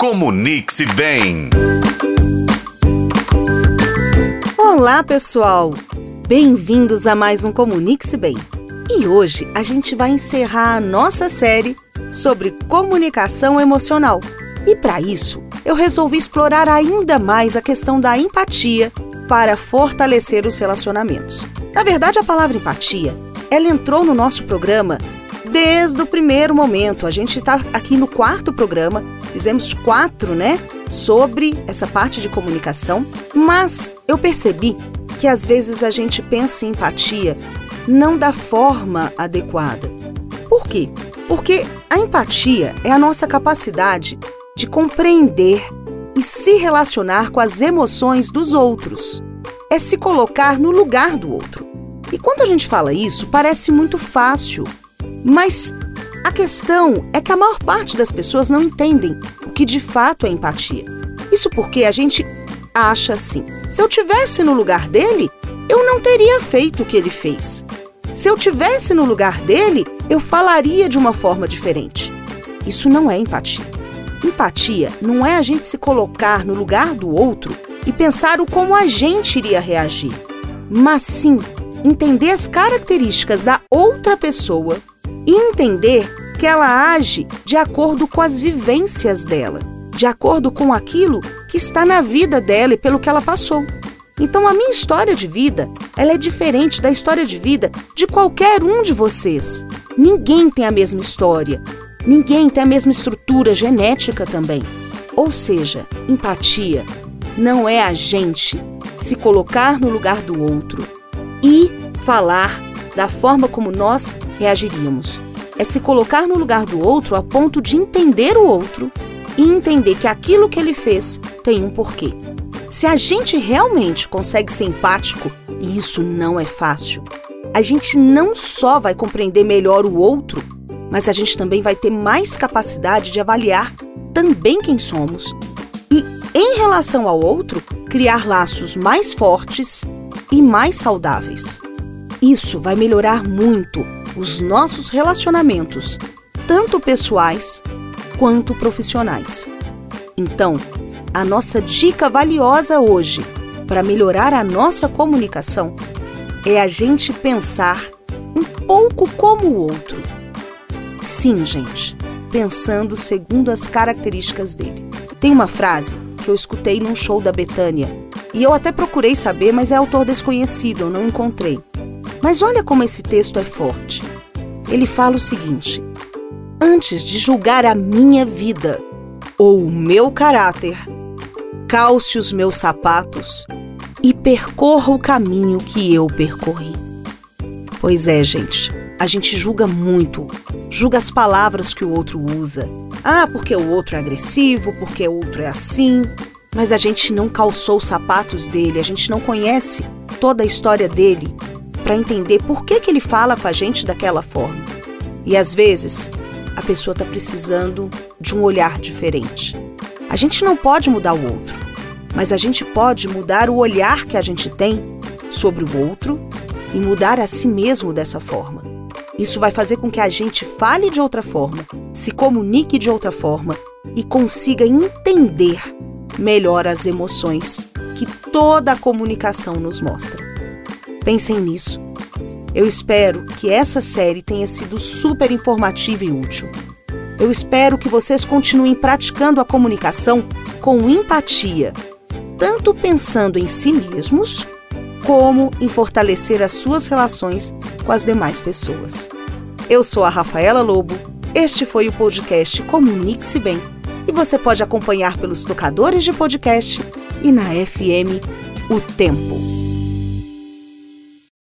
Comunique-se bem. Olá, pessoal! Bem-vindos a mais um Comunique-se Bem. E hoje a gente vai encerrar a nossa série sobre comunicação emocional. E para isso, eu resolvi explorar ainda mais a questão da empatia para fortalecer os relacionamentos. Na verdade, a palavra empatia, ela entrou no nosso programa desde o primeiro momento. A gente está aqui no quarto programa, fizemos quatro, né, sobre essa parte de comunicação, mas eu percebi que às vezes a gente pensa em empatia não da forma adequada. Por quê? Porque a empatia é a nossa capacidade de compreender e se relacionar com as emoções dos outros. É se colocar no lugar do outro. E quando a gente fala isso, parece muito fácil, mas a questão é que a maior parte das pessoas não entendem o que de fato é empatia. Isso porque a gente acha assim: se eu tivesse no lugar dele, eu não teria feito o que ele fez. Se eu tivesse no lugar dele, eu falaria de uma forma diferente. Isso não é empatia. Empatia não é a gente se colocar no lugar do outro e pensar o como a gente iria reagir, mas sim entender as características da outra pessoa e entender que ela age de acordo com as vivências dela, de acordo com aquilo que está na vida dela e pelo que ela passou. Então a minha história de vida, ela é diferente da história de vida de qualquer um de vocês. Ninguém tem a mesma história. Ninguém tem a mesma estrutura genética também. Ou seja, empatia não é a gente se colocar no lugar do outro e falar da forma como nós reagiríamos. É se colocar no lugar do outro a ponto de entender o outro e entender que aquilo que ele fez tem um porquê. Se a gente realmente consegue ser empático, e isso não é fácil, a gente não só vai compreender melhor o outro, mas a gente também vai ter mais capacidade de avaliar também quem somos e, em relação ao outro, criar laços mais fortes e mais saudáveis. Isso vai melhorar muito os nossos relacionamentos, tanto pessoais quanto profissionais. Então, a nossa dica valiosa hoje para melhorar a nossa comunicação é a gente pensar um pouco como o outro. Sim, gente, pensando segundo as características dele. Tem uma frase que eu escutei num show da Betânia e eu até procurei saber, mas é autor desconhecido, eu não encontrei. Mas olha como esse texto é forte. Ele fala o seguinte: Antes de julgar a minha vida ou o meu caráter, calce os meus sapatos e percorra o caminho que eu percorri. Pois é, gente, a gente julga muito, julga as palavras que o outro usa. Ah, porque o outro é agressivo, porque o outro é assim. Mas a gente não calçou os sapatos dele, a gente não conhece toda a história dele para entender por que, que ele fala com a gente daquela forma. E às vezes, a pessoa está precisando de um olhar diferente. A gente não pode mudar o outro, mas a gente pode mudar o olhar que a gente tem sobre o outro e mudar a si mesmo dessa forma. Isso vai fazer com que a gente fale de outra forma, se comunique de outra forma e consiga entender melhor as emoções que toda a comunicação nos mostra. Pensem nisso. Eu espero que essa série tenha sido super informativa e útil. Eu espero que vocês continuem praticando a comunicação com empatia, tanto pensando em si mesmos, como em fortalecer as suas relações com as demais pessoas. Eu sou a Rafaela Lobo, este foi o podcast Comunique-se Bem e você pode acompanhar pelos tocadores de podcast e na FM O Tempo.